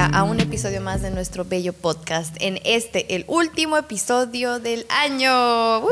bienvenida a un episodio más de nuestro bello podcast. En este, el último episodio del año.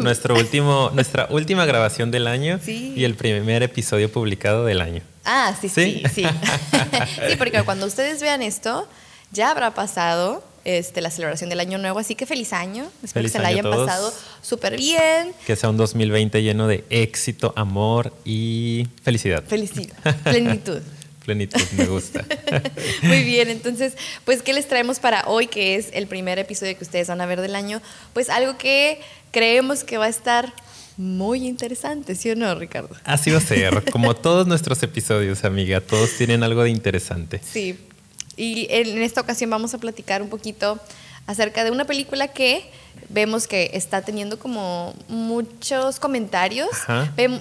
Nuestro último, nuestra última grabación del año y el primer episodio publicado del año. Ah, sí, sí, sí. Sí, porque cuando ustedes vean esto, ya habrá pasado este, la celebración del año nuevo, así que feliz año. Espero que se la hayan pasado súper bien. Que sea un 2020 lleno de éxito, amor y felicidad. Felicidad, plenitud. plenitud, me gusta. Muy bien, entonces, pues, ¿qué les traemos para hoy, que es el primer episodio que ustedes van a ver del año? Pues algo que creemos que va a estar muy interesante, ¿sí o no, Ricardo? Así va a ser, como todos nuestros episodios, amiga, todos tienen algo de interesante. Sí, y en esta ocasión vamos a platicar un poquito acerca de una película que vemos que está teniendo como muchos comentarios.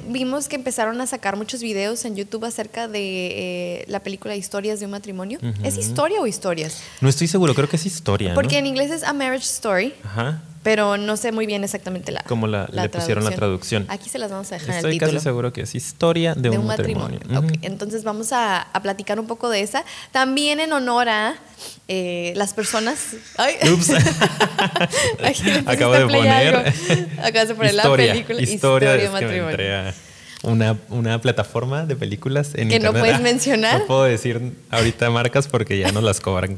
vimos que empezaron a sacar muchos videos en YouTube acerca de eh, la película Historias de un matrimonio. ¿Es historia o historias? No estoy seguro, creo que es historia. Porque en inglés es A Marriage Story. Ajá pero no sé muy bien exactamente la Cómo la, le pusieron la traducción. Aquí se las vamos a dejar Estoy en el título. casi seguro que es historia de, un, matrimonio. Entonces vamos a, platicar un poco de esa. También en honor a eh, las personas... Ay. Ups. Acabo de poner... Acabas de poner la película Historia, de matrimonio. Una, una, plataforma de películas en que no puedes mencionar. No puedo decir ahorita marcas porque ya nos las cobran.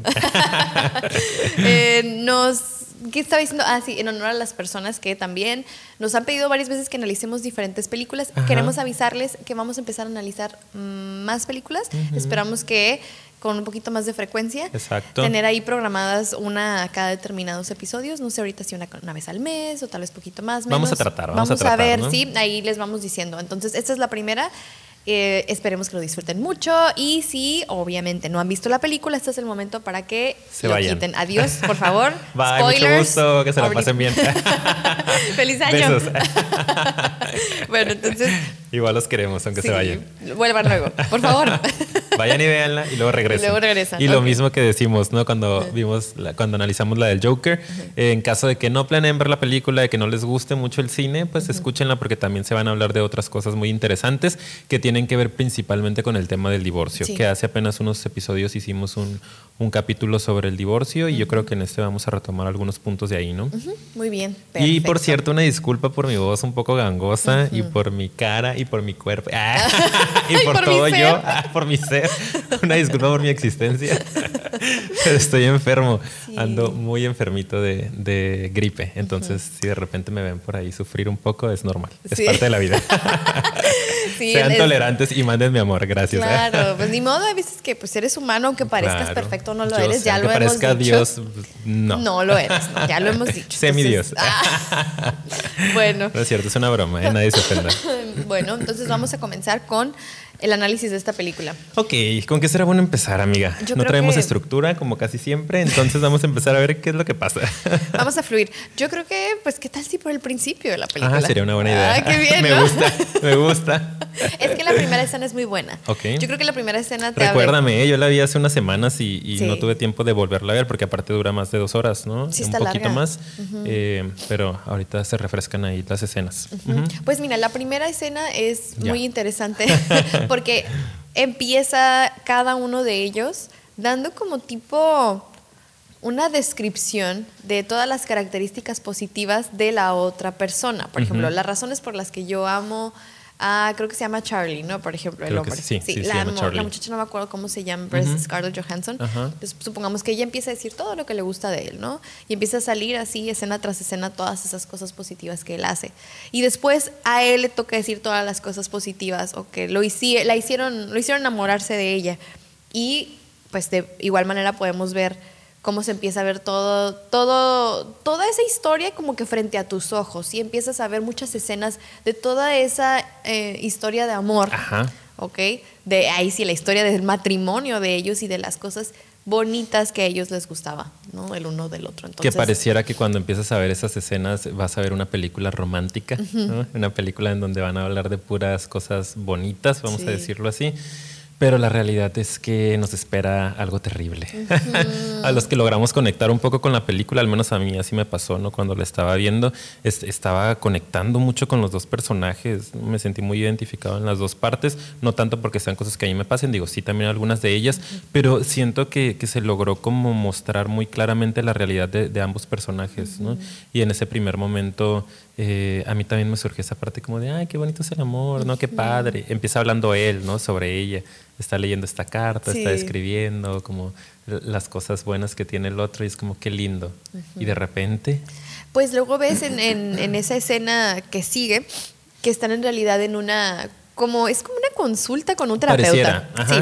eh, nos ¿Qué estaba diciendo? Ah, sí, en honor a las personas que también nos han pedido varias veces que analicemos diferentes películas. Queremos avisarles que vamos a empezar a analizar mm, más películas. Esperamos que con un poquito más de frecuencia. Exacto. Tener ahí programadas una cada determinados episodios. No sé ahorita si una, una vez al mes o tal vez poquito más. Menos. Vamos a tratar, vamos, vamos a, tratar, ver, sí, ahí les vamos diciendo. Entonces, esta es la primera. Eh, esperemos que lo disfruten mucho y si obviamente no han visto la película, este es el momento para que se lo vayan. quiten. Adiós, por favor. Bye, Spoilers. mucho gusto, que se la pasen bien. Feliz año. bueno, entonces Igual los queremos, aunque se vayan. Vuelvan luego, por favor. Vayan y véanla y luego regresen. Y luego regresan. Y lo mismo que decimos, ¿no? Cuando vimos, cuando analizamos la del Joker, en caso de que no planeen ver la película, de que no les guste mucho el cine, pues escúchenla porque también se van a hablar de otras cosas muy interesantes que tienen que ver principalmente con el tema del divorcio. Que hace apenas unos episodios hicimos un, un capítulo sobre el divorcio y yo creo que en este vamos a retomar algunos puntos de ahí, ¿no? Muy bien. Perfecto. Y por cierto, una disculpa por mi voz un poco gangosa y por mi cara y por mi cuerpo ah, y por, todo yo, ah, por mi ser. Una disculpa por mi existencia. estoy enfermo, ando muy enfermito de, gripe, entonces si de repente me ven por ahí sufrir un poco es normal, es parte de la vida. Sean tolerantes y manden mi amor, gracias. ¿eh? Claro, pues ni modo, hay veces que pues eres humano, aunque parezcas perfecto, no lo eres, ya lo hemos parezca dicho. Dios, no. No lo eres, ya lo hemos dicho. Semi Dios. Ah, bueno. No es cierto, es una broma, ¿eh? nadie se ofenda. bueno, entonces vamos a comenzar con el análisis de esta película. Ok, ¿con qué será bueno empezar, amiga? no traemos estructura, como casi siempre, entonces vamos a empezar a ver qué es lo que pasa. Vamos a fluir. Yo creo que, pues, ¿qué tal si por el principio de la película? Ah, sería una buena idea. Ah, qué bien, Me gusta, me gusta. es que la primera escena es muy buena. Ok. Yo creo que la primera escena te Recuérdame, yo la vi hace unas semanas y, no tuve tiempo de volverla a ver porque aparte dura más de dos horas, ¿no? Sí, Un poquito más. Eh, pero ahorita se refrescan ahí las escenas. Pues mira, la primera escena es muy interesante porque empieza cada uno de ellos dando como tipo una descripción de todas las características positivas de la otra persona. Por ejemplo, las razones por las que yo amo a, creo que se llama Charlie, ¿no? Por ejemplo, el hombre. Sí, sí, la, la, muchacha no me acuerdo cómo se llama, pero es Scarlett Johansson. Entonces, supongamos que ella empieza a decir todo lo que le gusta de él, ¿no? Y empieza a salir así, escena tras escena, todas esas cosas positivas que él hace. Y después a él le toca decir todas las cosas positivas o que lo, la hicieron, lo hicieron enamorarse de ella. Y pues de igual manera podemos ver cómo se empieza a ver todo, todo, toda esa historia como que frente a tus ojos y empiezas a ver muchas escenas de toda esa eh, historia de amor, Ajá. ¿ok? De ahí sí, la historia del matrimonio de ellos y de las cosas bonitas que a ellos les gustaba, ¿no? El uno del otro. que pareciera que cuando empiezas a ver esas escenas vas a ver una película romántica, ¿no? Una película en donde van a hablar de puras cosas bonitas, vamos a decirlo así Pero la realidad es que nos espera algo terrible. a los que logramos conectar un poco con la película, al menos a mí así me pasó, ¿no? Cuando la estaba viendo, estaba conectando mucho con los dos personajes. Me sentí muy identificado en las dos partes, no tanto porque sean cosas que a mí me pasen, digo, sí, también algunas de ellas, pero siento que, que, se logró como mostrar muy claramente la realidad de, de ambos personajes, ¿no? Y en ese primer momento eh, a mí también me surge esa parte como de, ay, qué bonito es el amor, ¿no? Qué padre. Empieza hablando él, ¿no? Sobre ella. Está leyendo esta carta, está escribiendo como las cosas buenas que tiene el otro y es como, qué lindo. Y de repente... Pues luego ves en, en, esa escena que sigue que están en realidad en una, como, es como una consulta con un terapeuta. Sí.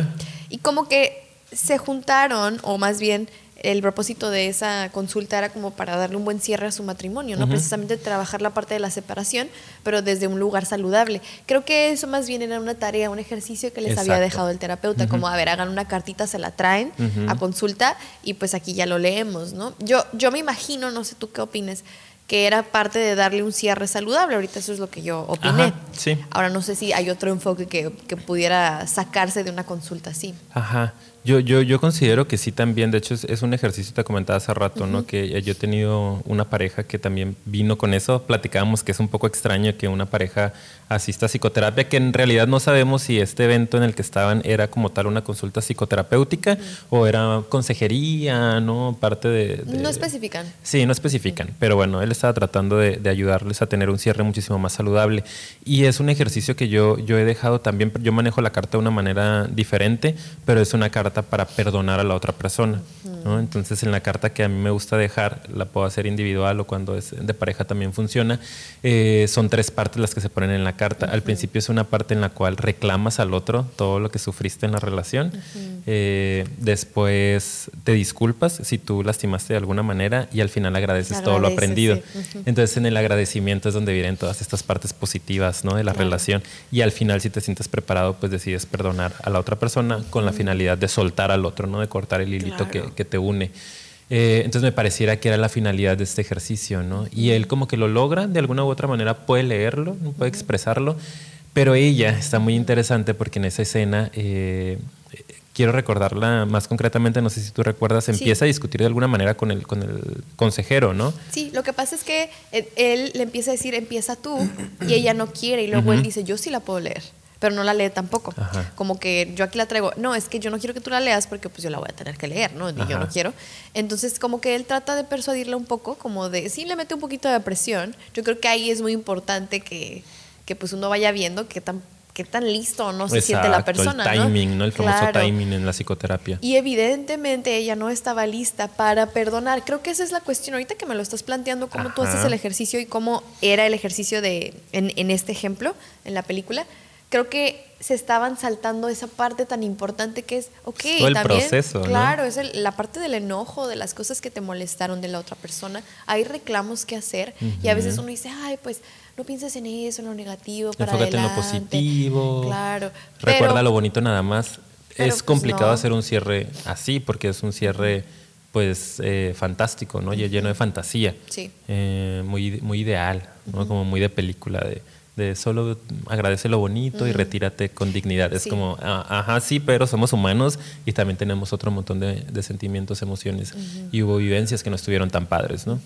Y como que se juntaron, o más bien el propósito de esa consulta era como para darle un buen cierre a su matrimonio, ¿no? Precisamente trabajar la parte de la separación, pero desde un lugar saludable. Creo que eso más bien era una tarea, un ejercicio que les había dejado el terapeuta, como, a ver, hagan una cartita, se la traen a consulta y pues aquí ya lo leemos, ¿no? Yo, yo me imagino, no sé tú qué opines, que era parte de darle un cierre saludable. Ahorita eso es lo que yo opiné. sí. Ahora no sé si hay otro enfoque que, que pudiera sacarse de una consulta así. Ajá. Yo, yo, yo considero que sí también, de hecho es, un ejercicio, te comentaba hace rato, ¿no? Que yo he tenido una pareja que también vino con eso, platicábamos que es un poco extraño que una pareja asista a psicoterapia, que en realidad no sabemos si este evento en el que estaban era como tal una consulta psicoterapéutica o era consejería, ¿no? Parte de, No especifican. Sí, no especifican, pero bueno, él estaba tratando de, de, ayudarles a tener un cierre muchísimo más saludable y es un ejercicio que yo, yo he dejado también, yo manejo la carta de una manera diferente, pero es una carta para perdonar a la otra persona. ¿no? Entonces en la carta que a mí me gusta dejar, la puedo hacer individual o cuando es de pareja también funciona, eh, son tres partes las que se ponen en la carta. Al principio es una parte en la cual reclamas al otro todo lo que sufriste en la relación. Eh, después te disculpas si tú lastimaste de alguna manera y al final agradeces, todo lo aprendido. Entonces en el agradecimiento es donde vienen todas estas partes positivas ¿no? de la relación y al final si te sientes preparado pues decides perdonar a la otra persona con la finalidad de soltar al otro, ¿no? de cortar el hilito que, que, te une. Eh, entonces me pareciera que era la finalidad de este ejercicio, ¿no? Y él como que lo logra, de alguna u otra manera puede leerlo, puede expresarlo, pero ella está muy interesante porque en esa escena, eh, quiero recordarla más concretamente, no sé si tú recuerdas, empieza a discutir de alguna manera con el, con el consejero, ¿no? Sí, lo que pasa es que él le empieza a decir, empieza tú, y ella no quiere, y luego él dice, yo sí la puedo leer pero no la lee tampoco. Como que yo aquí la traigo, no, es que yo no quiero que tú la leas porque pues yo la voy a tener que leer, ¿no? Y yo no quiero. Entonces como que él trata de persuadirla un poco, como de, sí le mete un poquito de presión. Yo creo que ahí es muy importante que, que pues uno vaya viendo qué tan qué tan listo o no se siente la persona. El timing, ¿no? El famoso timing en la psicoterapia. Y evidentemente ella no estaba lista para perdonar. Creo que esa es la cuestión. Ahorita que me lo estás planteando, cómo tú haces el ejercicio y cómo era el ejercicio de en, en este ejemplo, en la película creo que se estaban saltando esa parte tan importante que es, ok, Todo el proceso, claro, es la parte del enojo, de las cosas que te molestaron de la otra persona. Hay reclamos que hacer y a veces uno dice, ay, pues no pienses en eso, en lo negativo, para Enfócate en lo positivo. Claro. Recuerda lo bonito nada más. es pues, complicado hacer un cierre así porque es un cierre pues eh, fantástico, ¿no? Lleno de fantasía. Sí. Eh, muy, muy ideal, ¿no? Como muy de película de de solo agradece lo bonito y retírate con dignidad. Es como, ah, ajá, sí, pero somos humanos y también tenemos otro montón de, sentimientos, emociones y hubo vivencias que no estuvieron tan padres, ¿no?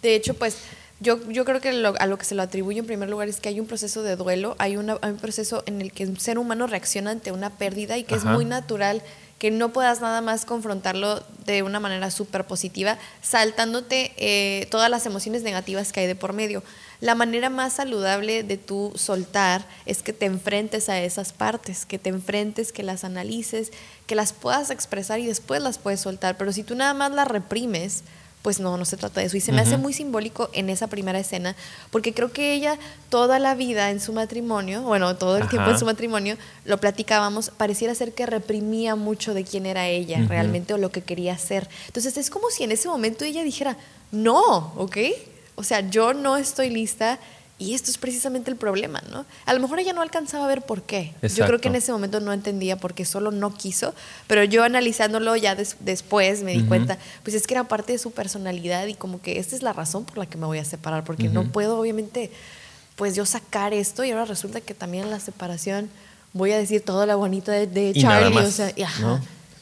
De hecho, pues yo, yo creo que a lo que se lo atribuye en primer lugar es que hay un proceso de duelo, hay, un proceso en el que un ser humano reacciona ante una pérdida y que es muy natural que no puedas nada más confrontarlo de una manera súper positiva, saltándote eh, todas las emociones negativas que hay de por medio. La manera más saludable de tú soltar es que te enfrentes a esas partes, que te enfrentes, que las analices, que las puedas expresar y después las puedes soltar. Pero si tú nada más las reprimes, pues no, no se trata de eso. Y se me hace muy simbólico en esa primera escena, porque creo que ella toda la vida en su matrimonio, bueno, todo el tiempo en su matrimonio, lo platicábamos, pareciera ser que reprimía mucho de quién era ella realmente o lo que quería ser. Entonces es como si en ese momento ella dijera, no, ¿ok? O sea, yo no estoy lista y esto es precisamente el problema, ¿no? A lo mejor ella no alcanzaba a ver por qué. Yo creo que en ese momento no entendía por qué solo no quiso, pero yo analizándolo ya después me di cuenta, pues es que era parte de su personalidad y como que esta es la razón por la que me voy a separar, porque no puedo obviamente, pues yo sacar esto y ahora resulta que también la separación voy a decir todo lo bonito de, de Charlie. o sea,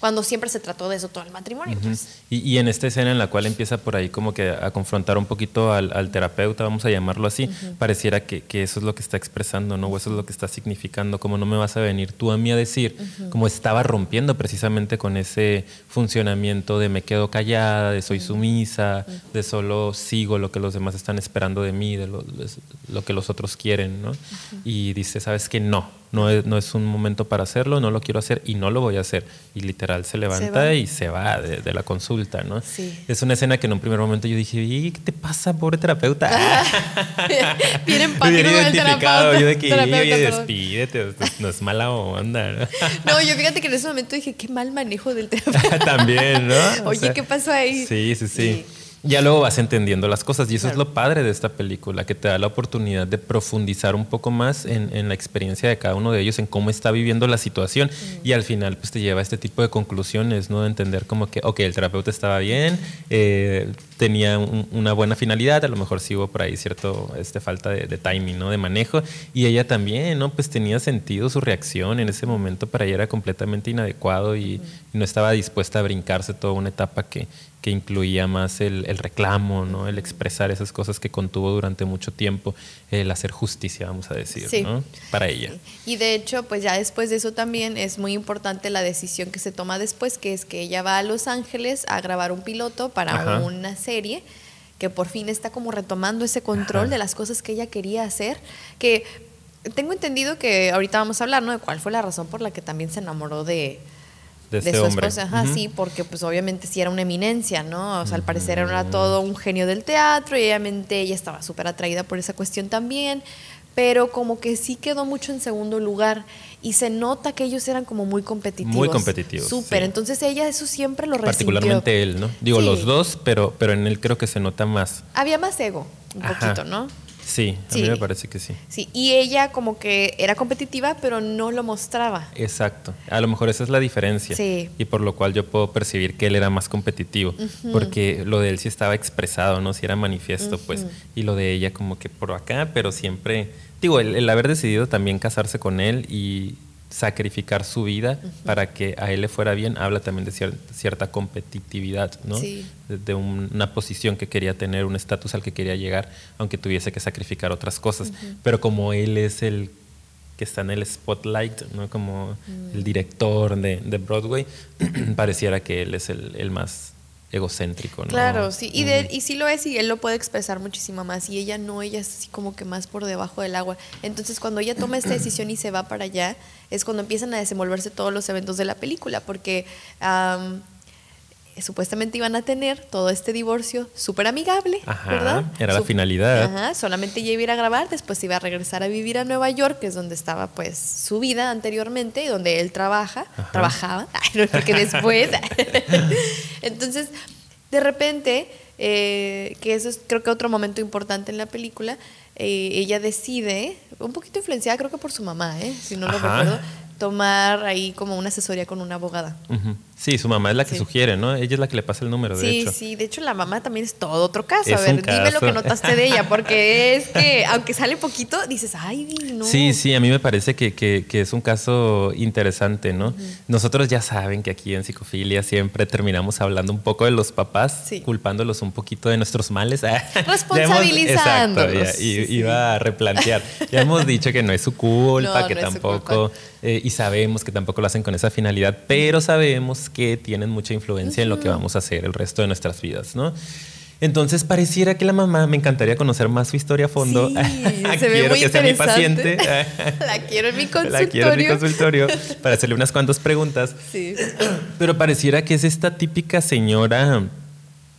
cuando siempre se trató de eso todo el matrimonio. Pues. y, en esta escena en la cual empieza por ahí como que a confrontar un poquito al, terapeuta, vamos a llamarlo así, pareciera que, eso es lo que está expresando, ¿no? O eso es lo que está significando, como no me vas a venir tú a mí a decir, como estaba rompiendo precisamente con ese funcionamiento de me quedo callada, de soy sumisa, de solo sigo lo que los demás están esperando de mí, de lo, lo que los otros quieren, ¿no? Y dice, ¿sabes qué? No, no es, no es un momento para hacerlo, no lo quiero hacer y no lo voy a hacer. Y literal se levanta y se va de, la consulta, ¿no? Es una escena que en un primer momento yo dije, ¿y qué te pasa, pobre terapeuta? Bien empático el terapeuta. Yo de que, oye, despídete, no es mala onda. ¿no? no, yo fíjate que en ese momento dije, qué mal manejo del terapeuta. También, ¿no? oye, ¿qué pasó ahí? sí, sí. sí ya luego vas entendiendo las cosas y eso es lo padre de esta película, que te da la oportunidad de profundizar un poco más en, la experiencia de cada uno de ellos, en cómo está viviendo la situación y al final pues te lleva a este tipo de conclusiones, ¿no? De entender como que, ok, el terapeuta estaba bien, eh, tenía una buena finalidad, a lo mejor sí hubo por ahí cierto este, falta de, timing, ¿no? De manejo y ella también, ¿no? Pues tenía sentido su reacción en ese momento para ella era completamente inadecuado y no estaba dispuesta a brincarse toda una etapa que que incluía más el, reclamo, ¿no? el expresar esas cosas que contuvo durante mucho tiempo, el hacer justicia, vamos a decir, ¿no? para ella. Y de hecho, pues ya después de eso también es muy importante la decisión que se toma después, que es que ella va a Los Ángeles a grabar un piloto para una serie que por fin está como retomando ese control de las cosas que ella quería hacer, que tengo entendido que ahorita vamos a hablar, ¿no? De cuál fue la razón por la que también se enamoró de, de, este su hombre. esposa. Ajá, sí, porque pues obviamente sí era una eminencia, ¿no? O sea, al parecer era todo un genio del teatro y obviamente ella estaba súper atraída por esa cuestión también, pero como que sí quedó mucho en segundo lugar y se nota que ellos eran como muy competitivos. Muy competitivos. Súper, entonces ella eso siempre lo resintió. Particularmente él, ¿no? Digo, los dos, pero, pero en él creo que se nota más. Había más ego, un poquito, ¿no? Sí, a mí me parece que sí. Sí, y ella como que era competitiva, pero no lo mostraba. Exacto. A lo mejor esa es la diferencia. Sí. Y por lo cual yo puedo percibir que él era más competitivo, porque lo de él sí estaba expresado, ¿no? Si era manifiesto, pues. Y lo de ella como que por acá, pero siempre... Digo, el haber decidido también casarse con él y sacrificar su vida para que a él le fuera bien, habla también de cierta, competitividad, ¿no? De, una posición que quería tener, un estatus al que quería llegar, aunque tuviese que sacrificar otras cosas. Pero como él es el que está en el spotlight, ¿no? Como el mm. director de, Broadway, pareciera que él es el, el más egocéntrico, ¿no? Claro, sí, y, de, y sí lo es y él lo puede expresar muchísimo más y ella no, ella es así como que más por debajo del agua. Entonces cuando ella toma esta decisión y se va para allá, es cuando empiezan a desenvolverse todos los eventos de la película, porque supuestamente iban a tener todo este divorcio súper amigable, ¿verdad? Era la finalidad. Ajá, solamente ella iba a ir a grabar, después iba a regresar a vivir a Nueva York, que es donde estaba pues su vida anteriormente y donde él trabaja, trabajaba, porque después. Entonces, de repente, eh, que eso es creo que otro momento importante en la película, eh, ella decide, un poquito influenciada creo que por su mamá, ¿eh? si no lo recuerdo, tomar ahí como una asesoría con una abogada. Sí, su mamá es la que sugiere, ¿no? Ella es la que le pasa el número, de hecho. Sí, sí, de hecho la mamá también es todo otro caso. a ver, dime lo que notaste de ella, porque es que aunque sale poquito, dices, ay, no. Sí, sí, a mí me parece que, que, es un caso interesante, ¿no? Nosotros ya saben que aquí en Psicofilia siempre terminamos hablando un poco de los papás, culpándolos un poquito de nuestros males. Responsabilizándolos. y, iba a replantear. ya hemos dicho que no es su culpa, que tampoco, eh, y sabemos que tampoco lo hacen con esa finalidad, pero sabemos que tienen mucha influencia en lo que vamos a hacer el resto de nuestras vidas, ¿no? Entonces pareciera que la mamá, me encantaría conocer más su historia a fondo. se ve muy que sea mi paciente. la quiero en mi consultorio. La quiero en mi consultorio para hacerle unas cuantas preguntas. Sí. Pero pareciera que es esta típica señora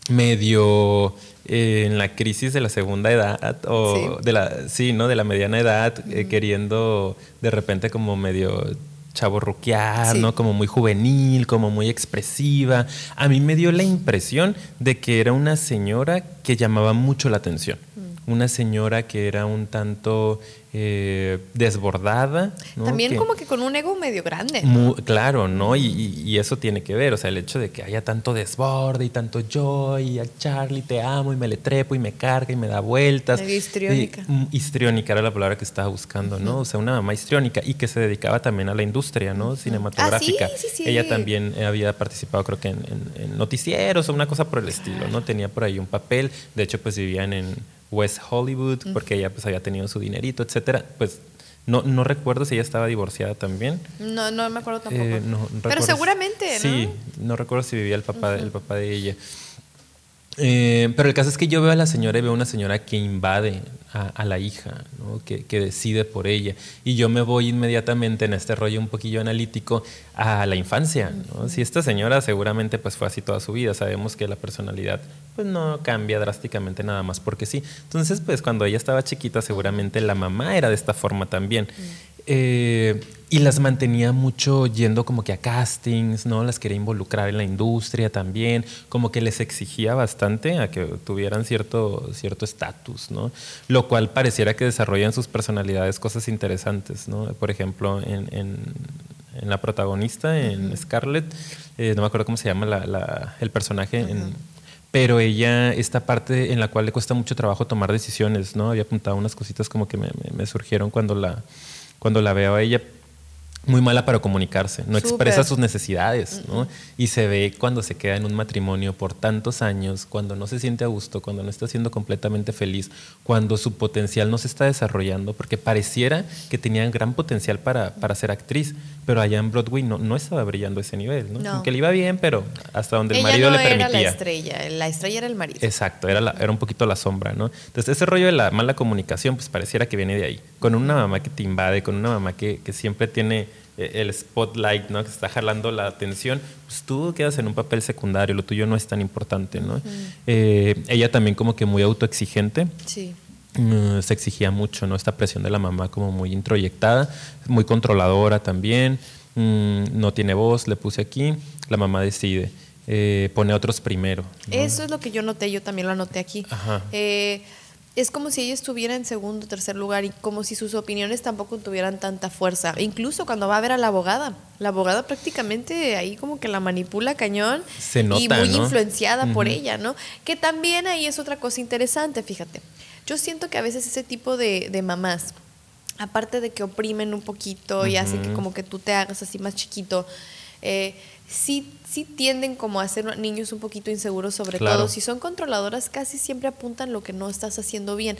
medio eh, en la crisis de la segunda edad o de la sí, ¿no? De la mediana edad eh, queriendo de repente como medio chavo ¿no? Como muy juvenil, como muy expresiva. A mí me dio la impresión de que era una señora que llamaba mucho la atención. Mm. Una señora que era un tanto eh, desbordada. También como que con un ego medio grande. claro, ¿no? Y, eso tiene que ver, o sea, el hecho de que haya tanto desborde y tanto yo y a Charlie te amo y me le trepo y me carga y me da vueltas. histriónica. Mm, histriónica era la palabra que estaba buscando, ¿no? O sea, una mamá histriónica y que se dedicaba también a la industria, ¿no? Cinematográfica. Ah, sí, sí, Ella también había participado, creo que en, noticieros o una cosa por el estilo, ¿no? Tenía por ahí un papel. De hecho, pues vivían en West Hollywood, porque ella pues había tenido su dinerito, etcétera. Pues no, no recuerdo si ella estaba divorciada también. No, no me acuerdo tampoco. Eh, Pero seguramente, ¿no? Sí, no recuerdo si vivía el papá, el papá de ella. Eh, pero el caso es que yo veo a la señora y veo una señora que invade a, la hija, que, decide por ella. Y yo me voy inmediatamente en este rollo un poquillo analítico a la infancia. Si esta señora seguramente pues fue así toda su vida, sabemos que la personalidad pues no cambia drásticamente nada más porque sí. Entonces pues cuando ella estaba chiquita seguramente la mamá era de esta forma también. Eh, y las mantenía mucho yendo como que a castings, ¿no? Las quería involucrar en la industria también, como que les exigía bastante a que tuvieran cierto cierto estatus, ¿no? Lo cual pareciera que desarrollan sus personalidades cosas interesantes, ¿no? Por ejemplo, en, en, la protagonista, en Scarlett, eh, no me acuerdo cómo se llama la, el personaje, pero ella, esta parte en la cual le cuesta mucho trabajo tomar decisiones, ¿no? Había apuntado unas cositas como que me, me surgieron cuando la cuando la veo a ella. Muy mala para comunicarse, no expresa sus necesidades, ¿no? Y se ve cuando se queda en un matrimonio por tantos años, cuando no se siente a gusto, cuando no está siendo completamente feliz, cuando su potencial no se está desarrollando, porque pareciera que tenía gran potencial para, para ser actriz, pero allá en Broadway no, no estaba brillando ese nivel, ¿no? Aunque le iba bien, pero hasta donde el marido le permitía. Era la estrella, la estrella era el marido. Exacto, era, era un poquito la sombra, ¿no? Entonces ese rollo de la mala comunicación, pues pareciera que viene de ahí, con una mamá que te invade, con una mamá que, que siempre tiene eh, el spotlight, ¿no? Que está jalando la atención, pues tú quedas en un papel secundario, lo tuyo no es tan importante, ¿no? Eh, ella también como que muy autoexigente. Sí. Mm, se exigía mucho, ¿no? Esta presión de la mamá como muy introyectada, muy controladora también, mm, no tiene voz, le puse aquí, la mamá decide. Eh, pone otros primero. Eso es lo que yo noté, yo también lo anoté aquí. Ajá es como si ella estuviera en segundo tercer lugar y como si sus opiniones tampoco tuvieran tanta fuerza. incluso cuando va a ver a la abogada, la abogada prácticamente ahí como que la manipula cañón Se nota, y muy influenciada por ella, ¿no? Que también ahí es otra cosa interesante, fíjate. Yo siento que a veces ese tipo de, de mamás, aparte de que oprimen un poquito y hacen que como que tú te hagas así más chiquito, eh, sí, sí tienden como a ser niños un poquito inseguros, sobre todo si son controladoras, casi siempre apuntan lo que no estás haciendo bien.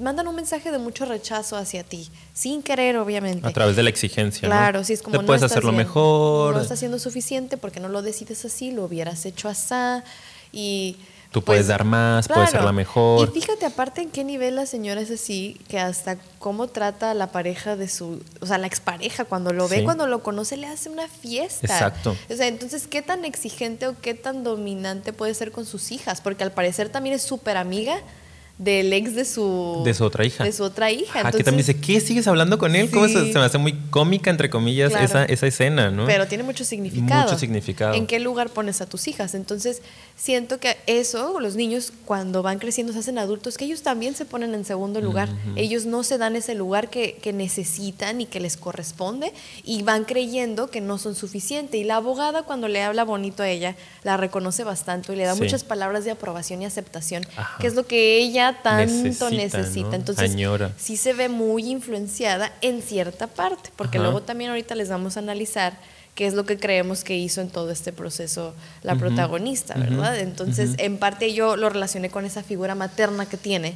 Mandan un mensaje de mucho rechazo hacia ti, sin querer, obviamente. A través de la exigencia. Claro, si es como... no puedes hacerlo mejor. No estás haciendo suficiente porque no lo decides así, lo hubieras hecho así. Y Tú puedes pues, dar más, puedes ser la mejor. Y fíjate aparte en qué nivel la señora es así, que hasta cómo trata a la pareja de su, o sea, la expareja, cuando lo ve, cuando lo conoce, le hace una fiesta. Exacto. O sea, entonces, ¿qué tan exigente o qué tan dominante puede ser con sus hijas? Porque al parecer también es súper amiga del ex de su de su otra hija. de su otra hija ah, que también dice ¿qué sigues hablando con él? ¿Cómo se, me hace muy cómica entre comillas esa, esa escena ¿no? pero tiene mucho significado mucho significado. en qué lugar pones a tus hijas entonces siento que eso los niños cuando van creciendo se hacen adultos que ellos también se ponen en segundo lugar. Ellos no se dan ese lugar que, que necesitan y que les corresponde y van creyendo que no son suficientes y la abogada cuando le habla bonito a ella la reconoce bastante y le da muchas palabras de aprobación y aceptación que es lo que ella tanto necesita. Entonces, sí se ve muy influenciada en cierta parte, porque luego también ahorita les vamos a analizar qué es lo que creemos que hizo en todo este proceso la protagonista, ¿verdad? Entonces, en parte yo lo relacioné con esa figura materna que tiene,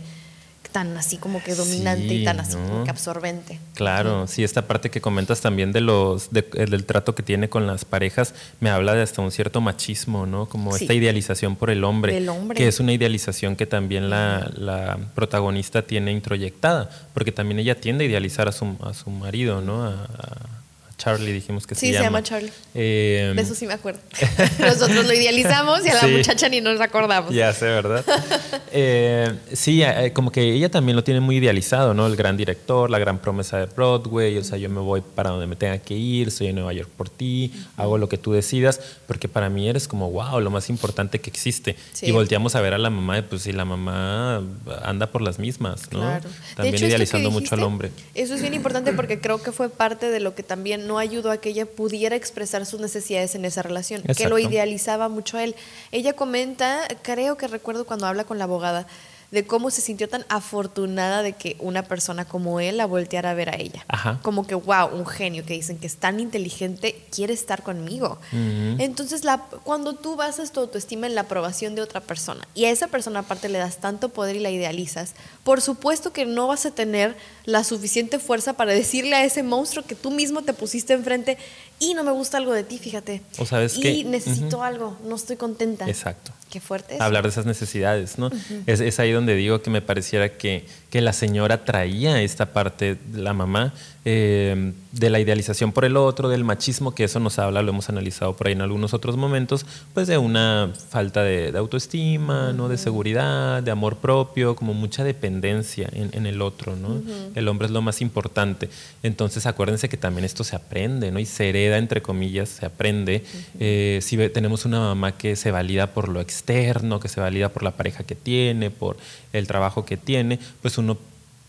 tan así como que dominante y tan así como que absorbente. Claro, sí. esta parte que comentas también de los eh, del trato que tiene con las parejas me habla de hasta un cierto machismo, ¿no? Como esta idealización por el hombre, el hombre, que es una idealización que también la, la, protagonista tiene introyectada, porque también ella tiende a idealizar a su, a su marido, ¿no? A, Charlie dijimos que sí, se llama. Sí, se llama Charlie. Eh, de eso sí me acuerdo. Nosotros lo idealizamos y a la muchacha ni nos acordamos. Ya sé, ¿verdad? eh, sí, eh, como que ella también lo tiene muy idealizado, ¿no? El gran director, la gran promesa de Broadway, o sea, yo me voy para donde me tenga que ir, estoy en Nueva York por ti, hago lo que tú decidas, porque para mí eres como, wow, lo más importante que existe. Y volteamos a ver a la mamá, pues si la mamá anda por las mismas, ¿no? Claro. También idealizando mucho al hombre. Eso es bien importante porque creo que fue parte de lo que también no ayudó a que ella pudiera expresar sus necesidades en esa relación, que lo idealizaba mucho a él. Ella comenta, creo que recuerdo cuando habla con la abogada, de cómo se sintió tan afortunada de que una persona como él la volteara a ver a ella. Como que, wow, un genio que dicen que es tan inteligente, quiere estar conmigo. Entonces, la, cuando tú basas tu autoestima en la aprobación de otra persona y a esa persona aparte le das tanto poder y la idealizas, por supuesto que no vas a tener la suficiente fuerza para decirle a ese monstruo que tú mismo te pusiste enfrente y no me gusta algo de ti, fíjate. O sabes y necesito algo, no estoy contenta. Exacto. Qué fuerte. Hablar de esas necesidades, ¿no? es, es, ahí donde digo que me pareciera que, que la señora traía esta parte, la mamá, eh, de la idealización por el otro, del machismo, que eso nos habla, lo hemos analizado por ahí en algunos otros momentos, pues de una falta de, autoestima, ¿no? De seguridad, de amor propio, como mucha dependencia en, el otro, ¿no? El hombre es lo más importante. Entonces acuérdense que también esto se aprende, ¿no? Y se hereda, entre comillas, se aprende. Eh, si tenemos una mamá que se valida por lo externo, que se valida por la pareja que tiene, por el trabajo que tiene, pues uno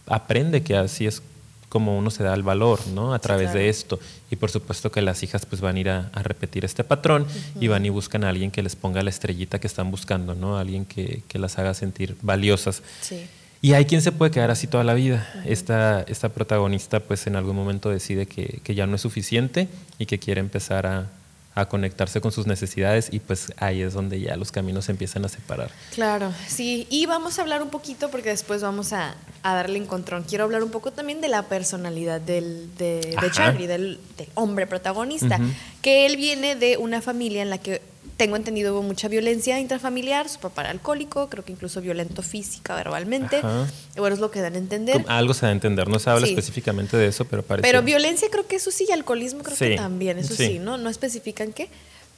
aprende que así es como uno se da el valor, ¿no? A través de esto. Y por supuesto que las hijas pues van a ir a, repetir este patrón y van y buscan a alguien que les ponga la estrellita que están buscando, ¿no? Alguien que, las haga sentir valiosas. Y hay quien se puede quedar así toda la vida. esta, esta protagonista pues en algún momento decide que, que ya no es suficiente y que quiere empezar a, a conectarse con sus necesidades y pues ahí es donde ya los caminos se empiezan a separar. Claro, sí, y vamos a hablar un poquito porque después vamos a, a darle encontrón. Quiero hablar un poco también de la personalidad del, de, Charlie, del, hombre protagonista, que él viene de una familia en la que tengo entendido hubo mucha violencia intrafamiliar, su papá era alcohólico, creo que incluso violento física, verbalmente. Bueno, es lo que dan a entender. Algo se da a entender, no se habla específicamente de eso, pero parece. Pero violencia creo que eso sí, y alcoholismo creo que también, eso sí. ¿no? No especifican qué.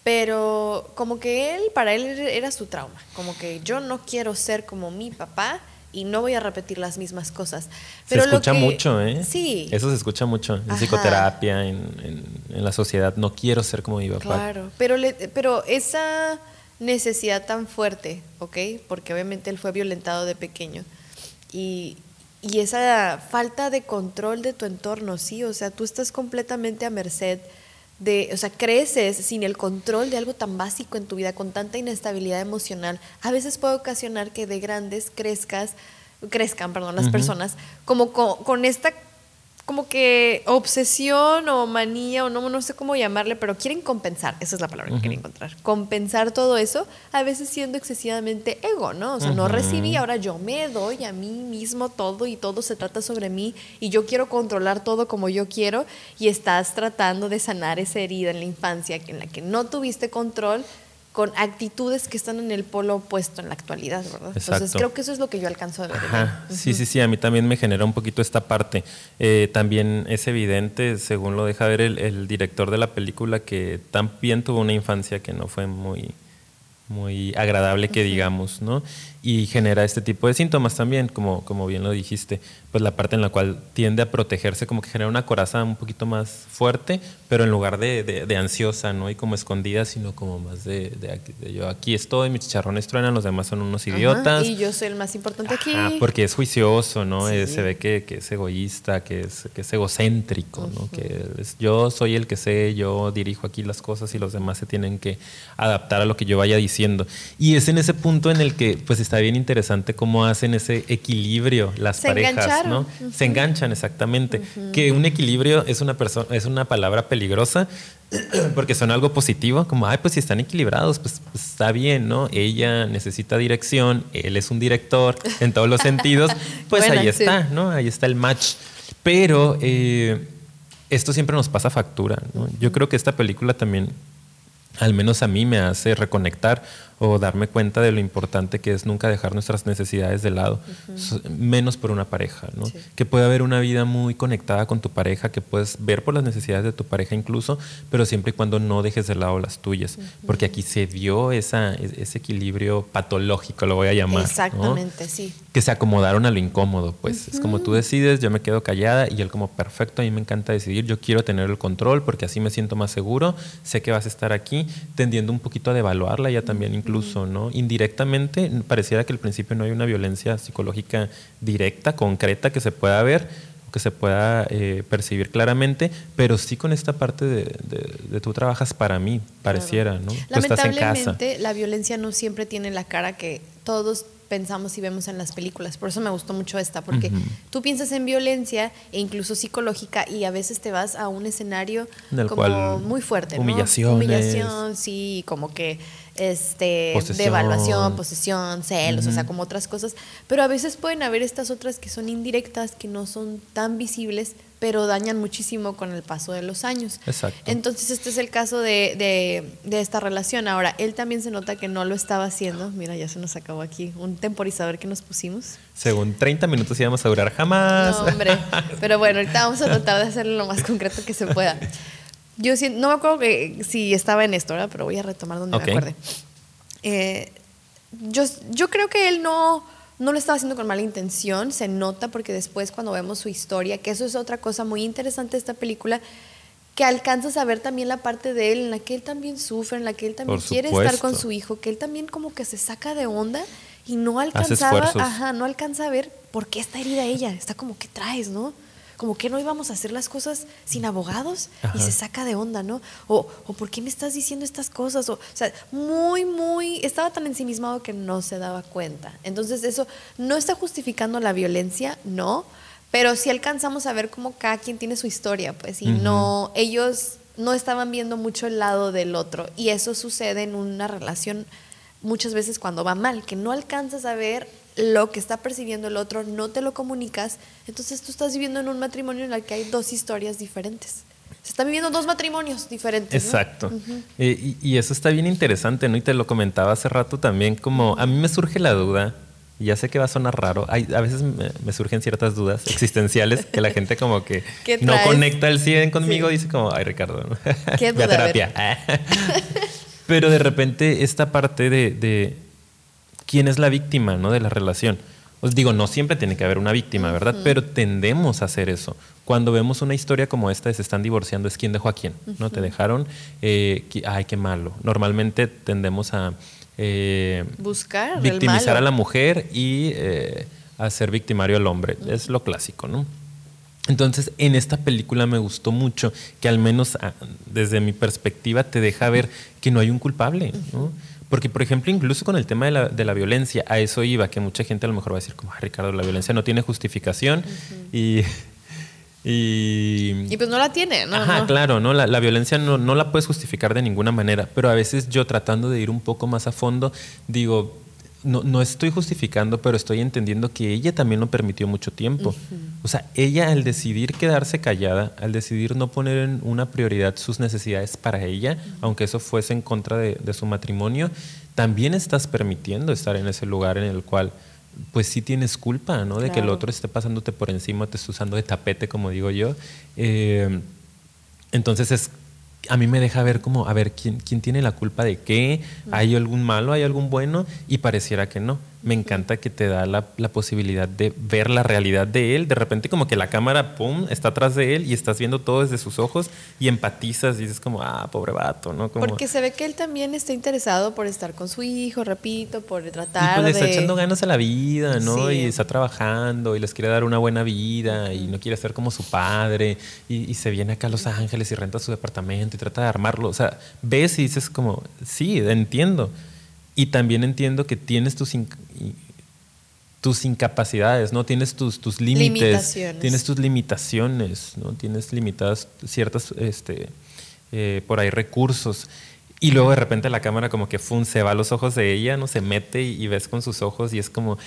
Pero como que él, para él era su trauma, como que yo no quiero ser como mi papá y no voy a repetir las mismas cosas. Pero se escucha mucho, ¿eh? Sí. Eso se escucha mucho en psicoterapia, en, en, la sociedad. No quiero ser como mi papá. Claro, pero, pero esa necesidad tan fuerte, ¿ok? Porque obviamente él fue violentado de pequeño. Y, y esa falta de control de tu entorno, sí, o sea, tú estás completamente a merced de, o sea, creces sin el control de algo tan básico en tu vida, con tanta inestabilidad emocional, a veces puede ocasionar que de grandes crezcas, crezcan, perdón, las personas, como con, esta como que obsesión o manía o no, no sé cómo llamarle, pero quieren compensar, esa es la palabra que quieren encontrar, compensar todo eso, a veces siendo excesivamente ego, ¿no? O sea, no recibí, ahora yo me doy a mí mismo todo y todo se trata sobre mí y yo quiero controlar todo como yo quiero y estás tratando de sanar esa herida en la infancia en la que no tuviste control con actitudes que están en el polo opuesto en la actualidad, ¿verdad? Entonces creo que eso es lo que yo alcanzo a ver. Sí, sí, sí, a mí también me genera un poquito esta parte. Eh, también es evidente, según lo deja ver el, el, director de la película, que también tuvo una infancia que no fue muy, muy agradable que digamos, ¿no? Y genera este tipo de síntomas también, como, como bien lo dijiste, pues la parte en la cual tiende a protegerse, como que genera una coraza un poquito más fuerte, pero en lugar de, de, ansiosa, ¿no? Y como escondida, sino como más de, de, yo aquí estoy, mis chicharrones truenan, los demás son unos idiotas. y yo soy el más importante aquí. porque es juicioso, ¿no? Eh, se ve que, que, es egoísta, que es, que es egocéntrico, ¿no? Que yo soy el que sé, yo dirijo aquí las cosas y los demás se tienen que adaptar a lo que yo vaya diciendo. Y es en ese punto en el que, pues, está bien interesante cómo hacen ese equilibrio las parejas, ¿no? Se enganchan exactamente. Que un equilibrio es una persona, es una palabra peligrosa porque son algo positivo, como, ay, pues si están equilibrados, pues, pues, está bien, ¿no? Ella necesita dirección, él es un director en todos los sentidos, pues ahí está, ¿no? Ahí está el match. Pero eh, esto siempre nos pasa factura, ¿no? Yo creo que esta película también, al menos a mí, me hace reconectar o darme cuenta de lo importante que es nunca dejar nuestras necesidades de lado, menos por una pareja, ¿no? Que puede haber una vida muy conectada con tu pareja, que puedes ver por las necesidades de tu pareja incluso, pero siempre y cuando no dejes de lado las tuyas, porque aquí se dio esa, ese equilibrio patológico, lo voy a llamar. Exactamente, sí. Que se acomodaron a lo incómodo, pues es como tú decides, yo me quedo callada y él como perfecto, a mí me encanta decidir, yo quiero tener el control porque así me siento más seguro, sé que vas a estar aquí, tendiendo un poquito a devaluarla ya también incluso, ¿no? Indirectamente, pareciera que al principio no hay una violencia psicológica directa, concreta que se pueda ver, que se pueda eh, percibir claramente, pero sí con esta parte de, de, tú trabajas para mí, pareciera, ¿no? Lamentablemente, la violencia no siempre tiene la cara que todos pensamos y vemos en las películas. Por eso me gustó mucho esta, porque tú piensas en violencia e incluso psicológica y a veces te vas a un escenario como muy fuerte, humillación. Humillación, sí, como que este devaluación, posesión, celos, o sea, como otras cosas, pero a veces pueden haber estas otras que son indirectas, que no son tan visibles, pero dañan muchísimo con el paso de los años. Exacto. Entonces, este es el caso de, de, esta relación. Ahora, él también se nota que no lo estaba haciendo. Mira, ya se nos acabó aquí un temporizador que nos pusimos. Según 30 minutos íbamos a durar jamás. No, hombre. Pero bueno, ahorita vamos a tratar de hacerlo lo más concreto que se pueda. Yo no me acuerdo que, si estaba en esto, pero voy a retomar donde me acuerde. Eh, yo, yo creo que él no, no lo estaba haciendo con mala intención, se nota porque después cuando vemos su historia, que eso es otra cosa muy interesante de esta película, que alcanzas a ver también la parte de él en la que él también sufre, en la que él también quiere estar con su hijo, que él también como que se saca de onda y no alcanzaba, ajá, no alcanza a ver por qué está herida ella, está como que traes, ¿no? Como que no íbamos a hacer las cosas sin abogados y se saca de onda, ¿no? O, o ¿por qué me estás diciendo estas cosas? O, sea, muy, muy, estaba tan ensimismado que no se daba cuenta. Entonces eso no está justificando la violencia, no, pero sí alcanzamos a ver cómo cada quien tiene su historia, pues, y no, ellos no estaban viendo mucho el lado del otro y eso sucede en una relación muchas veces cuando va mal, que no alcanzas a ver lo que está percibiendo el otro, no te lo comunicas, entonces tú estás viviendo en un matrimonio en el que hay dos historias diferentes. Se están viviendo dos matrimonios diferentes. Exacto. Eh, y, eso está bien interesante, ¿no? Y te lo comentaba hace rato también, como a mí me surge la duda, y ya sé que va a sonar raro, hay, a veces me, surgen ciertas dudas existenciales que la gente como que no conecta el 100 conmigo, dice como, ay Ricardo, ¿Qué duda? terapia. Pero de repente esta parte de quién es la víctima ¿no? de la relación. Os digo, no siempre tiene que haber una víctima, ¿verdad? Pero tendemos a hacer eso. Cuando vemos una historia como esta de se están divorciando, es quién dejó a quién, ¿no? Te dejaron, eh, ay, qué malo. Normalmente tendemos a eh, buscar victimizar a la mujer y eh, hacer victimario al hombre. Es lo clásico, ¿no? Entonces, en esta película me gustó mucho que al menos ah, desde mi perspectiva te deja ver que no hay un culpable, ¿no? Porque, por ejemplo, incluso con el tema de la, de la, violencia, a eso iba, que mucha gente a lo mejor va a decir, como, Ricardo, la violencia no tiene justificación y, y... Y pues no la tiene, ¿no? Ajá, claro, ¿no? La, la violencia no, no, la puedes justificar de ninguna manera, pero a veces yo tratando de ir un poco más a fondo, digo, no, no, estoy justificando, pero estoy entendiendo que ella también lo permitió mucho tiempo. O sea, ella al decidir quedarse callada, al decidir no poner en una prioridad sus necesidades para ella, aunque eso fuese en contra de, su matrimonio, también estás permitiendo estar en ese lugar en el cual pues sí tienes culpa, ¿no? De que el otro esté pasándote por encima, te esté usando de tapete, como digo yo. Eh, entonces es a mí me deja ver como, a ver, ¿quién, quién tiene la culpa de qué? ¿Hay algún malo? ¿Hay algún bueno? Y pareciera que no me encanta que te da la, posibilidad de ver la realidad de él. De repente como que la cámara, ¡pum!, está atrás de él y estás viendo todo desde sus ojos y empatizas y dices como, ah, pobre vato, ¿no? Porque se ve que él también está interesado por estar con su hijo, repito, por tratar y pues le está echando ganas a la vida, ¿no? Y está trabajando y les quiere dar una buena vida y no quiere ser como su padre y, y se viene acá a Los Ángeles y renta su departamento y trata de armarlo. O sea, ves y dices como, sí, entiendo. Y también entiendo que tienes tus, tus incapacidades, ¿no? Tienes tus, tus límites, tienes tus limitaciones, ¿no? Tienes limitadas ciertas, este, eh, por ahí recursos. Y luego de repente la cámara como que fun, se va a los ojos de ella, ¿no? Se mete y, ves con sus ojos y es como,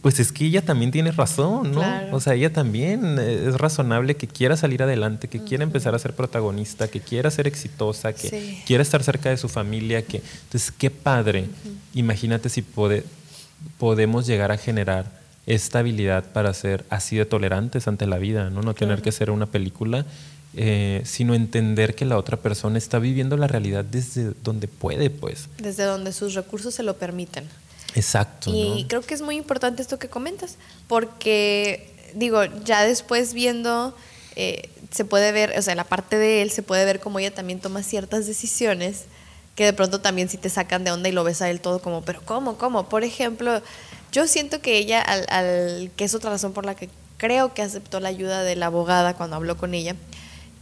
pues es que ella también tiene razón, ¿no? O sea, ella también eh, es razonable que quiera salir adelante, que quiera empezar a ser protagonista, que quiera ser exitosa, que quiera estar cerca de su familia, que... Entonces, qué padre. Imagínate si podemos llegar a generar esta habilidad para ser así de tolerantes ante la vida, ¿no? No tener que ser una película eh, sino entender que la otra persona está viviendo la realidad desde donde puede, pues. Desde donde sus recursos se lo permiten. Exacto. Y creo que es muy importante esto que comentas, porque, digo, ya después viendo, eh, se puede ver, o sea, la parte de él se puede ver como ella también toma ciertas decisiones que de pronto también si te sacan de onda y lo ves a él todo como, pero ¿cómo? ¿Cómo? Por ejemplo, yo siento que ella, al, al, que es otra razón por la que creo que aceptó la ayuda de la abogada cuando habló con ella,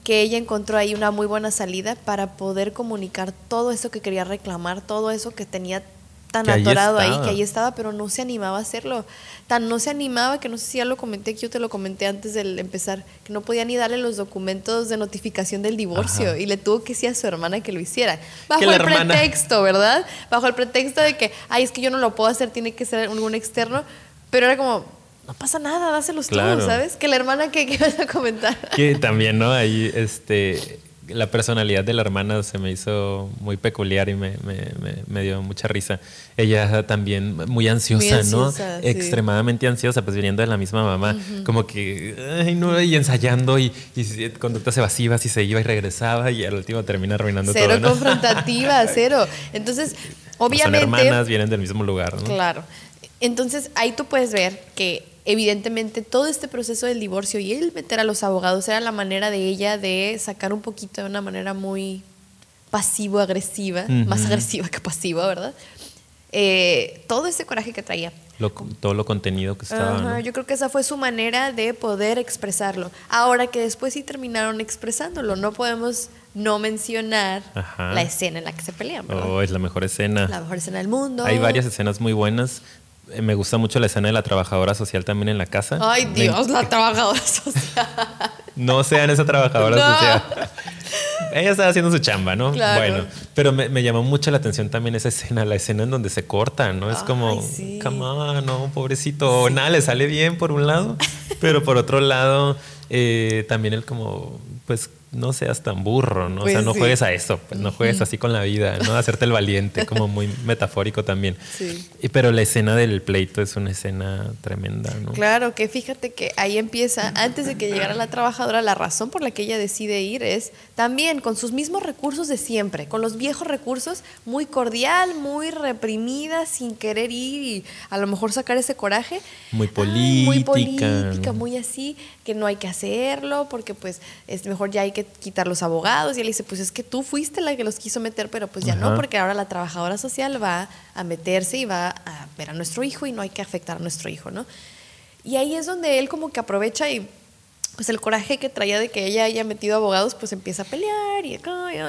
que ella encontró ahí una muy buena salida para poder comunicar todo eso que quería reclamar, todo eso que tenía tan atorado ahí, que ahí estaba, pero no se animaba a hacerlo. Tan no se animaba que no sé si ya lo comenté, que yo te lo comenté antes de empezar, que no podía ni darle los documentos de notificación del divorcio y le tuvo que decir a su hermana que lo hiciera. Bajo el pretexto, ¿verdad? Bajo el pretexto de que, ay, es que yo no lo puedo hacer, tiene que ser algún externo, pero era como, no pasa nada, dáselos tú, ¿sabes? Que la hermana que, que vas a comentar. Que también, ¿no? Ahí, este, la personalidad de la hermana se me hizo muy peculiar y me, me, me, dio mucha risa. Ella también muy ansiosa, ¿no? Extremadamente ansiosa, pues viniendo de la misma mamá, como que, ay, no, y ensayando y, y, conductas evasivas y se iba y regresaba y al último termina arruinando todo. Cero confrontativa, cero. Entonces, obviamente... Son hermanas, vienen del mismo lugar, ¿no? Claro. Entonces, ahí tú puedes ver que evidentemente todo este proceso del divorcio y el meter a los abogados era la manera de ella de sacar un poquito de una manera muy pasivo-agresiva, más agresiva que pasiva, ¿verdad? Eh, todo ese coraje que traía. todo lo contenido que estaba. Yo creo que esa fue su manera de poder expresarlo. Ahora que después sí terminaron expresándolo, no podemos no mencionar la escena en la que se pelean. Oh, es la mejor escena. La mejor escena del mundo. Hay varias escenas muy buenas. Eh, me gusta mucho la escena de la trabajadora social también en la casa. Ay, Dios, la trabajadora social. No sean esa trabajadora social. Ella estaba haciendo su chamba, ¿no? Bueno, pero me, llamó mucho la atención también esa escena, la escena en donde se cortan, ¿no? Es como, sí. come no, pobrecito. Nada, le sale bien por un lado, pero por otro lado, eh, también él como, pues no seas tan burro, ¿no? o sea, pues no juegues a eso, pues no juegues así con la vida, ¿no? Hacerte el valiente, como muy metafórico también. Sí. Y, pero la escena del pleito es una escena tremenda, ¿no? Claro, que fíjate que ahí empieza, antes de que llegara la trabajadora, la razón por la que ella decide ir es también con sus mismos recursos de siempre, con los viejos recursos, muy cordial, muy reprimida, sin querer ir y a lo mejor sacar ese coraje. Muy política. muy política, muy así, que no hay que hacerlo, porque pues es mejor ya hay que quitar los abogados. Y él dice, pues es que tú fuiste la que los quiso meter, pero pues ya no, porque ahora la trabajadora social va a meterse y va a ver a nuestro hijo y no hay que afectar a nuestro hijo, ¿no? Y ahí es donde él como que aprovecha y pues el coraje que traía de que ella haya metido abogados, pues empieza a pelear y,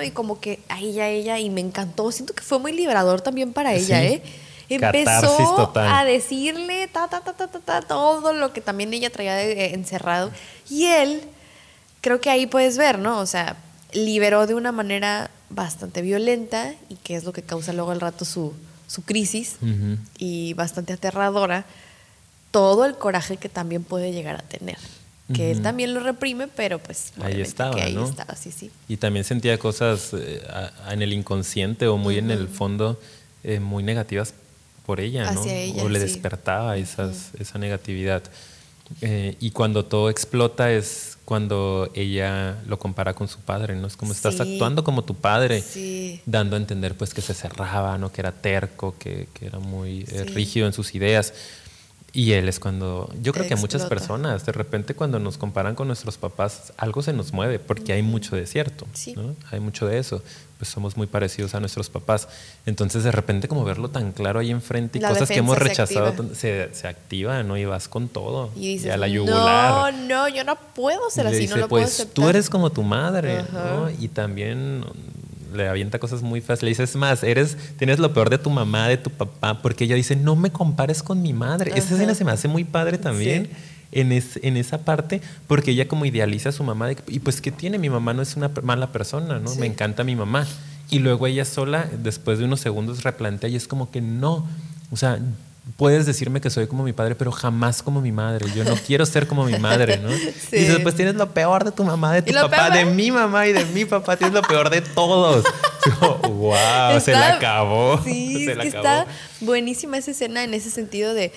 y como que a ella, ella, y me encantó. Siento que fue muy liberador también para ella, ¿eh? Empezó a decirle ta, ta, ta, ta, ta, todo lo que también ella traía de, encerrado. Y él creo que ahí puedes ver, ¿no? O sea, liberó de una manera bastante violenta y que es lo que causa luego al rato su, su crisis y bastante aterradora, todo el coraje que también puede llegar a tener. Que él también lo reprime, pero pues ahí estaba, ahí ¿no? estaba, sí, sí. Y también sentía cosas eh, en el inconsciente o muy en el fondo eh, muy negativas por ella, ¿no? o le despertaba esas, esa negatividad. Eh, y cuando todo explota es cuando ella lo compara con su padre, ¿no? Es como estás actuando como tu padre, dando a entender pues que se cerraba, ¿no? Que era terco, que, que era muy eh, rígido en sus ideas. Y él es cuando, yo creo que a muchas personas, de repente cuando nos comparan con nuestros papás, algo se nos mueve, porque hay mucho de cierto, ¿no? Hay mucho de eso pues somos muy parecidos a nuestros papás. Entonces, de repente, como verlo tan claro ahí enfrente y cosas que hemos rechazado, se, se, activa, ¿no? Y vas con todo. Y dices, a la yugular. No, no, yo no puedo ser así, no lo pues, puedo aceptar. Tú eres como tu madre, ¿no? Y también le avienta cosas muy fáciles. Le dices más, eres, tienes lo peor de tu mamá, de tu papá, porque ella dice, no me compares con mi madre. Esa escena se me hace muy padre también. En, en, esa parte, porque ella como idealiza a su mamá, y pues ¿qué tiene? Mi mamá no es una mala persona, ¿no? Me encanta mi mamá. Y luego ella sola, después de unos segundos, replantea y es como que no. O sea, puedes decirme que soy como mi padre, pero jamás como mi madre. Yo no quiero ser como mi madre, ¿no? Y después tienes lo peor de tu mamá, de tu papá, de mi mamá y de mi papá. Tienes lo peor de todos. wow, se la acabó. Sí, se la acabó. está buenísima esa escena en ese sentido de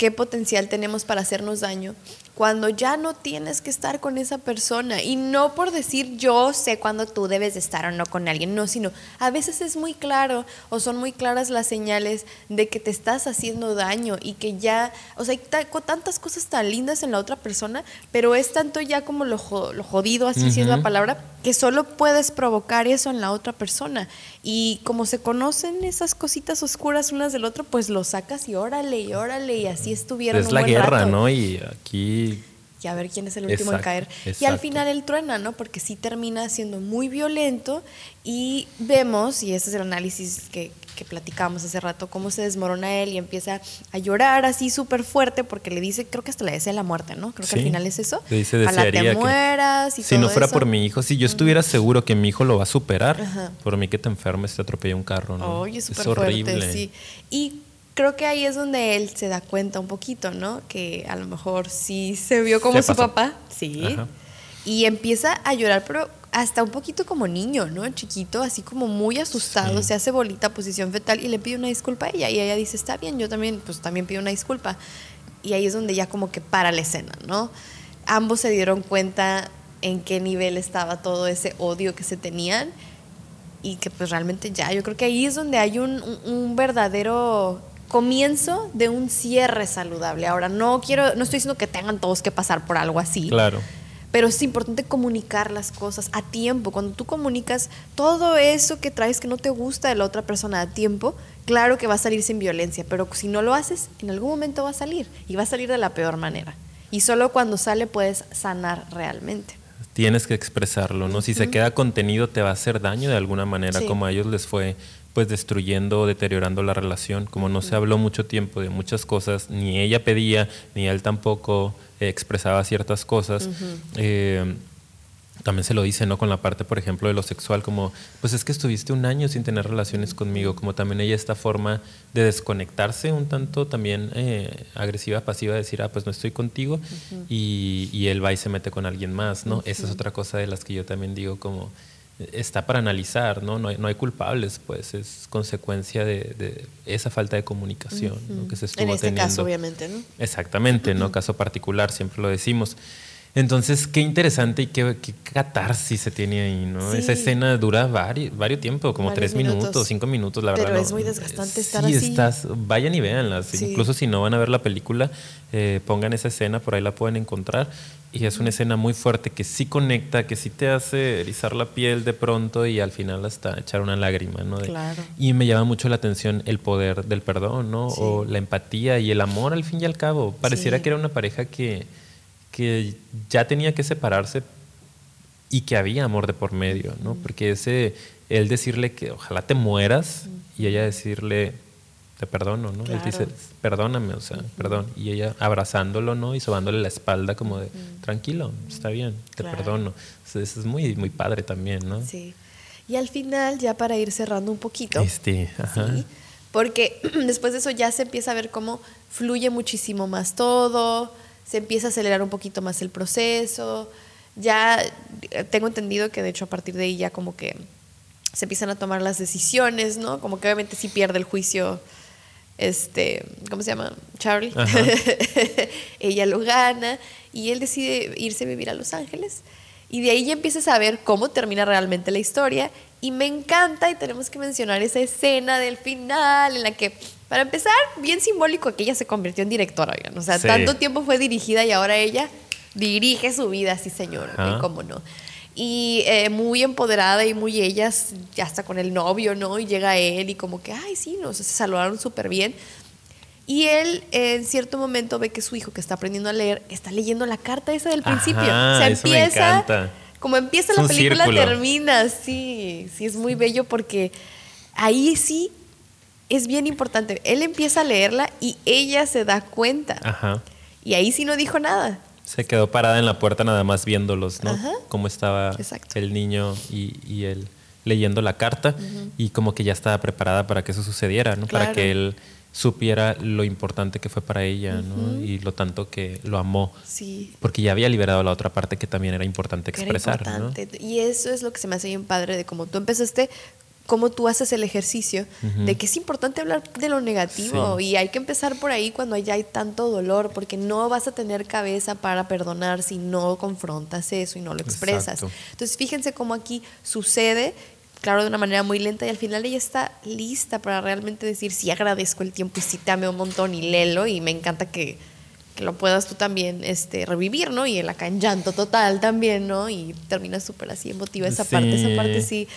qué potencial tenemos para hacernos daño cuando ya no tienes que estar con esa persona. Y no por decir yo sé cuándo tú debes de estar o no con alguien, no, sino a veces es muy claro o son muy claras las señales de que te estás haciendo daño y que ya, o sea, hay tantas cosas tan lindas en la otra persona, pero es tanto ya como lo, jodido, así si es la palabra, que solo puedes provocar eso en la otra persona. Y como se conocen esas cositas oscuras unas del otro, pues lo sacas y órale, y órale, y así estuvieron. Es la guerra, ¿no? Y aquí y a ver quién es el último en caer. Y al final él truena, ¿no? Porque sí termina siendo muy violento y vemos, y ese es el análisis que, que platicábamos hace rato, cómo se desmorona él y empieza a llorar así súper fuerte porque le dice, creo que hasta le desea la muerte, ¿no? Creo que al final es eso. Le dice, desearía te mueras y Si no fuera por mi hijo, si yo estuviera seguro que mi hijo lo va a superar, por mí que te enfermes, te atropella un carro, ¿no? es, horrible. sí. Y creo que ahí es donde él se da cuenta un poquito, ¿no? Que a lo mejor sí se vio como su papá, sí. Y empieza a llorar, pero hasta un poquito como niño, ¿no? Chiquito, así como muy asustado, se hace bolita, posición fetal y le pide una disculpa a ella. Y ella dice, está bien, yo también, pues también pido una disculpa. Y ahí es donde ya como que para la escena, ¿no? Ambos se dieron cuenta en qué nivel estaba todo ese odio que se tenían y que pues realmente ya, yo creo que ahí es donde hay un, un verdadero comienzo de un cierre saludable. Ahora, no quiero, no estoy diciendo que tengan todos que pasar por algo así. Claro. Pero es importante comunicar las cosas a tiempo. Cuando tú comunicas todo eso que traes que no te gusta de la otra persona a tiempo, claro que va a salir sin violencia, pero si no lo haces, en algún momento va a salir y va a salir de la peor manera. Y solo cuando sale puedes sanar realmente. Tienes que expresarlo, ¿no? Si se queda contenido te va a hacer daño de alguna manera, como a ellos les fue pues destruyendo, deteriorando la relación. Como no se habló mucho tiempo de muchas cosas, ni ella pedía, ni él tampoco eh, expresaba ciertas cosas. Eh, también se lo dice, ¿no? Con la parte, por ejemplo, de lo sexual, como, pues es que estuviste un año sin tener relaciones conmigo, como también ella esta forma de desconectarse un tanto también eh, agresiva, pasiva, de decir, ah, pues no estoy contigo, y, y, él va y se mete con alguien más, ¿no? Esa es otra cosa de las que yo también digo, como, está para analizar, ¿no? No hay, no hay culpables, pues es consecuencia de, esa falta de comunicación que se estuvo En este caso, obviamente, ¿no? Exactamente, ¿no? Caso particular, siempre lo decimos. Entonces, qué interesante y qué, catarsis se tiene ahí, ¿no? Esa escena dura varios, varios tiempo, como tres minutos. cinco minutos, la verdad. Pero es muy desgastante estar sí, Estás, vayan y véanlas. Incluso si no van a ver la película, eh, pongan esa escena, por ahí la pueden encontrar. Y es una escena muy fuerte que sí conecta, que sí te hace erizar la piel de pronto y al final hasta echar una lágrima, ¿no? claro. Y me llama mucho la atención el poder del perdón, ¿no? O la empatía y el amor al fin y al cabo. Pareciera que era una pareja que que ya tenía que separarse y que había amor de por medio, ¿no? Porque ese, él decirle que ojalá te mueras y ella decirle, te perdono, ¿no? Él dice, perdóname, o sea, perdón. Y ella abrazándolo, ¿no? Y sobándole la espalda como de, tranquilo, está bien, te perdono. eso es muy, muy padre también, ¿no? Sí. Y al final, ya para ir cerrando un poquito. Este, ajá. Porque después de eso ya se empieza a ver cómo fluye muchísimo más todo se empieza a acelerar un poquito más el proceso. Ya eh, tengo entendido que de hecho a partir de ahí ya como que se empiezan a tomar las decisiones, ¿no? Como que obviamente sí pierde el juicio, este, ¿cómo se llama? Charlie. Ella lo gana y él decide irse a vivir a Los Ángeles. Y de ahí ya empiezas a ver cómo termina realmente la historia. Y me encanta, y tenemos que mencionar esa escena del final en la que para empezar, bien simbólico que ella se convirtió en directora, O sea, tanto tiempo fue dirigida y ahora ella dirige su vida, sí, señor. ¿Cómo no? Y eh, muy empoderada y muy ellas, ya está con el novio, ¿no? Y llega él y como que, ay, sí, no, se saludaron súper bien. Y él en cierto momento ve que su hijo que está aprendiendo a leer está leyendo la carta esa del principio. o sea, empieza, como empieza la película, termina, sí, sí, es muy bello porque ahí sí es bien importante. Él empieza a leerla y ella se da cuenta. Ajá. Y ahí sí no dijo nada. Se quedó parada en la puerta nada más viéndolos, ¿no? Cómo estaba el niño y, él. leyendo la carta y como que ya estaba preparada para que eso sucediera, ¿no? Para que él supiera lo importante que fue para ella, ¿no? Y lo tanto que lo amó. Sí. Porque ya había liberado la otra parte que también era importante expresar, era importante. Y eso es lo que se me hace bien padre de cómo tú empezaste cómo tú haces el ejercicio de que es importante hablar de lo negativo y hay que empezar por ahí cuando ya hay tanto dolor, porque no vas a tener cabeza para perdonar si no confrontas eso y no lo expresas. Entonces, fíjense cómo aquí sucede claro, de una manera muy lenta y al final ella está lista para realmente decir, sí agradezco el tiempo y sí te amé un montón y lelo y me encanta que, que, lo puedas tú también este, revivir, ¿no? Y él acá en llanto total también, ¿no? Y termina súper así emotiva esa parte, esa parte sí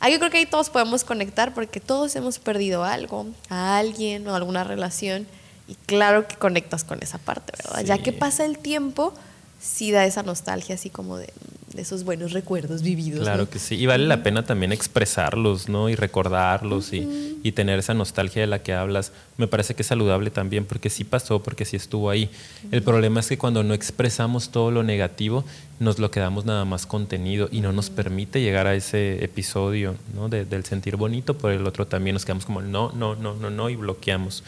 Ahí yo creo que ahí todos podemos conectar porque todos hemos perdido algo, a alguien o alguna relación. Y claro que conectas con esa parte, ¿verdad? Ya que pasa el tiempo, sí da esa nostalgia así como de, esos buenos recuerdos vividos. Claro que sí, y vale la pena también expresarlos, ¿no? Y recordarlos y, y, tener esa nostalgia de la que hablas. Me parece que es saludable también porque sí pasó, porque sí estuvo ahí. El problema es que cuando no expresamos todo lo negativo, nos lo quedamos nada más contenido y no nos permite llegar a ese episodio, ¿no? del sentir bonito, por el otro también nos quedamos como no, no, no, no, no y bloqueamos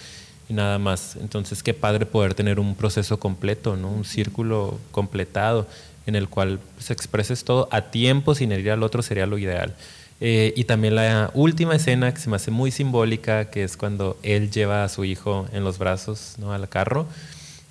y nada más. Entonces, qué padre poder tener un proceso completo, ¿no? Un círculo completado en el cual se pues, expreses todo a tiempo sin herir al otro sería lo ideal. Eh, y también la última escena que se me hace muy simbólica, que es cuando él lleva a su hijo en los brazos ¿no? al carro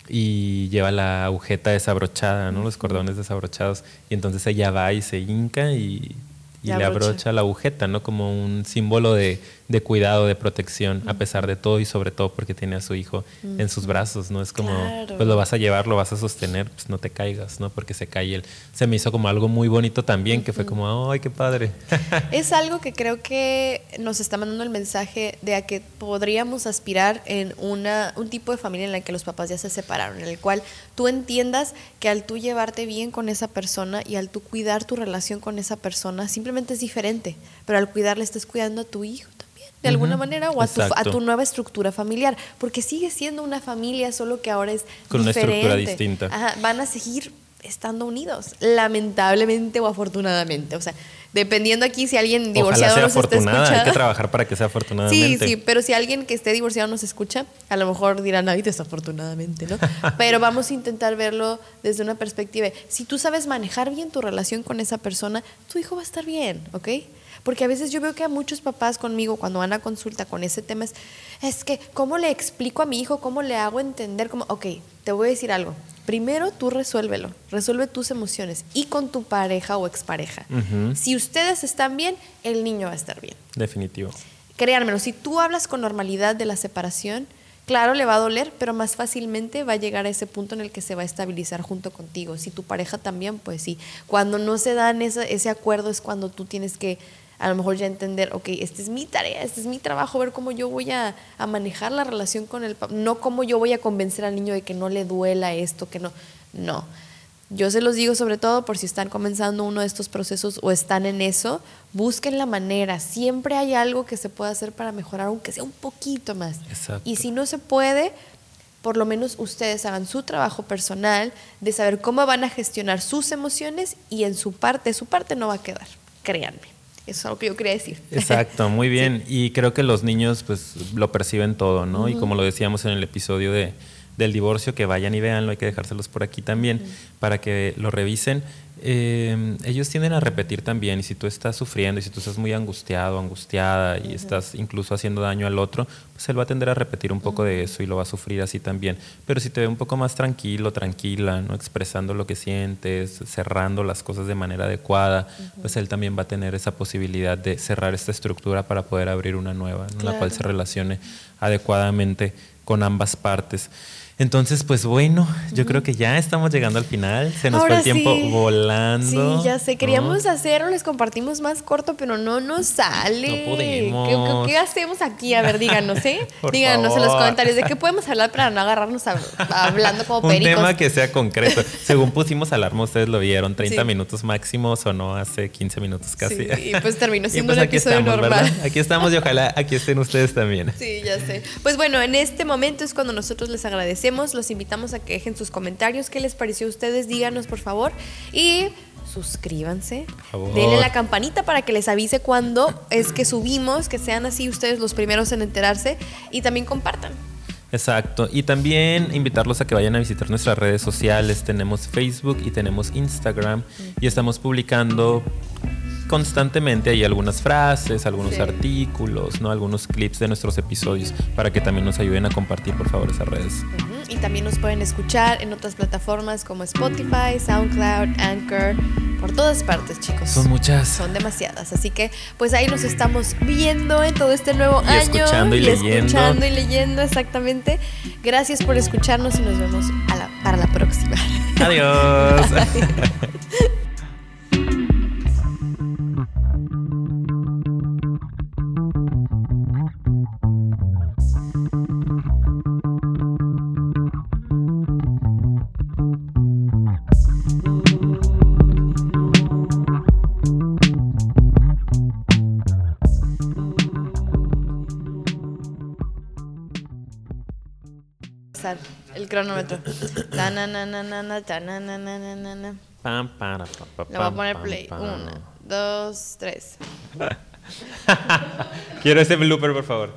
y lleva la agujeta desabrochada, ¿no? los cordones desabrochados, y entonces ella va y se hinca y y le abrocha la agujeta, ¿no? Como un símbolo de, de cuidado, de protección, a pesar de todo y sobre todo porque tiene a su hijo en sus brazos, ¿no? Es como, pues lo vas a llevar, lo vas a sostener, pues no te caigas, ¿no? Porque se cae él. Se me hizo como algo muy bonito también, que fue como, ¡ay, qué padre! es algo que creo que nos está mandando el mensaje de a que podríamos aspirar en una, un tipo de familia en la que los papás ya se separaron, en el cual tú entiendas que al tú llevarte bien con esa persona y al tú cuidar tu relación con esa persona, simplemente es diferente, pero al cuidarle estás cuidando a tu hijo de alguna manera, o a tu, a tu, nueva estructura familiar, porque sigue siendo una familia, solo que ahora es Con una estructura distinta. van a seguir estando unidos, lamentablemente o afortunadamente, o sea, dependiendo aquí si alguien divorciado Ojalá sea nos escuchando. Hay que trabajar para que sea afortunadamente. Sí, sí, pero si alguien que esté divorciado nos escucha, a lo mejor dirán, ay, desafortunadamente, ¿no? pero vamos a intentar verlo desde una perspectiva. Si tú sabes manejar bien tu relación con esa persona, tu hijo va a estar bien, ¿ok? Porque a veces yo veo que a muchos papás conmigo cuando van a consulta con ese tema es, es que, ¿cómo le explico a mi hijo? ¿Cómo le hago entender? Cómo? Ok, te voy a decir algo. Primero tú resuélvelo, resuelve tus emociones y con tu pareja o expareja. Si ustedes están bien, el niño va a estar bien. Definitivo. Créanmelo, si tú hablas con normalidad de la separación, claro, le va a doler, pero más fácilmente va a llegar a ese punto en el que se va a estabilizar junto contigo. Si tu pareja también, pues sí. Cuando no se dan ese, ese acuerdo es cuando tú tienes que a lo mejor ya entender, ok, esta es mi tarea, este es mi trabajo, ver cómo yo voy a, manejar la relación con el papá, no cómo yo voy a convencer al niño de que no le duela esto, que no, no. Yo se los digo sobre todo por si están comenzando uno de estos procesos o están en eso, busquen la manera, siempre hay algo que se pueda hacer para mejorar, aunque sea un poquito más. Y si no se puede, por lo menos ustedes hagan su trabajo personal de saber cómo van a gestionar sus emociones y en su parte, su parte no va a quedar, créanme. Eso es algo que yo quería decir. Exacto, muy bien. Y creo que los niños pues lo perciben todo, ¿no? Y como lo decíamos en el episodio de, del divorcio, que vayan y veanlo, hay que dejárselos por aquí también para que lo revisen. Eh, ellos tienden a repetir también, y si tú estás sufriendo y si tú estás muy angustiado, angustiada y estás incluso haciendo daño al otro, pues él va a tender a repetir un poco de eso y lo va a sufrir así también. Pero si te ve un poco más tranquilo, tranquila, ¿no? expresando lo que sientes, cerrando las cosas de manera adecuada, pues él también va a tener esa posibilidad de cerrar esta estructura para poder abrir una nueva, en la cual se relacione adecuadamente con ambas partes. Entonces, pues bueno, yo creo que ya estamos llegando al final. Se nos fue el tiempo volando. Sí, ya sé. Queríamos hacerlo, les compartimos más corto, pero no nos sale. No podemos. ¿Qué, hacemos aquí? A ver, díganos, ¿eh? díganos en los comentarios de qué podemos hablar para no agarrarnos hablando como pericos. Un tema que sea concreto. Según pusimos alarma, ustedes lo vieron, 30 minutos máximo, o no hace 15 minutos casi. y pues terminó siendo pues un episodio normal. Aquí estamos y ojalá aquí estén ustedes también. Sí, ya sé. Pues bueno, en este momento es cuando nosotros les agradecemos los invitamos a que dejen sus comentarios, qué les pareció a ustedes, díganos por favor. Y suscríbanse, denle la campanita para que les avise cuando es que subimos, que sean así ustedes los primeros en enterarse y también compartan. Exacto. Y también invitarlos a que vayan a visitar nuestras redes sociales. Tenemos Facebook y tenemos Instagram. Y estamos publicando constantemente hay algunas frases, algunos artículos, ¿no? algunos clips de nuestros episodios para que también nos ayuden a compartir por favor esas redes. Y también nos pueden escuchar en otras plataformas como Spotify, SoundCloud, Anchor, por todas partes, chicos. Son muchas. Son demasiadas. Así que pues ahí nos estamos viendo en todo este nuevo y año. Escuchando y, leyendo. Escuchando y leyendo, exactamente. Gracias por escucharnos y nos vemos para la próxima. Adiós. cronómetro. Le voy a poner play. Una, dos, tres. Quiero ese blooper, por favor.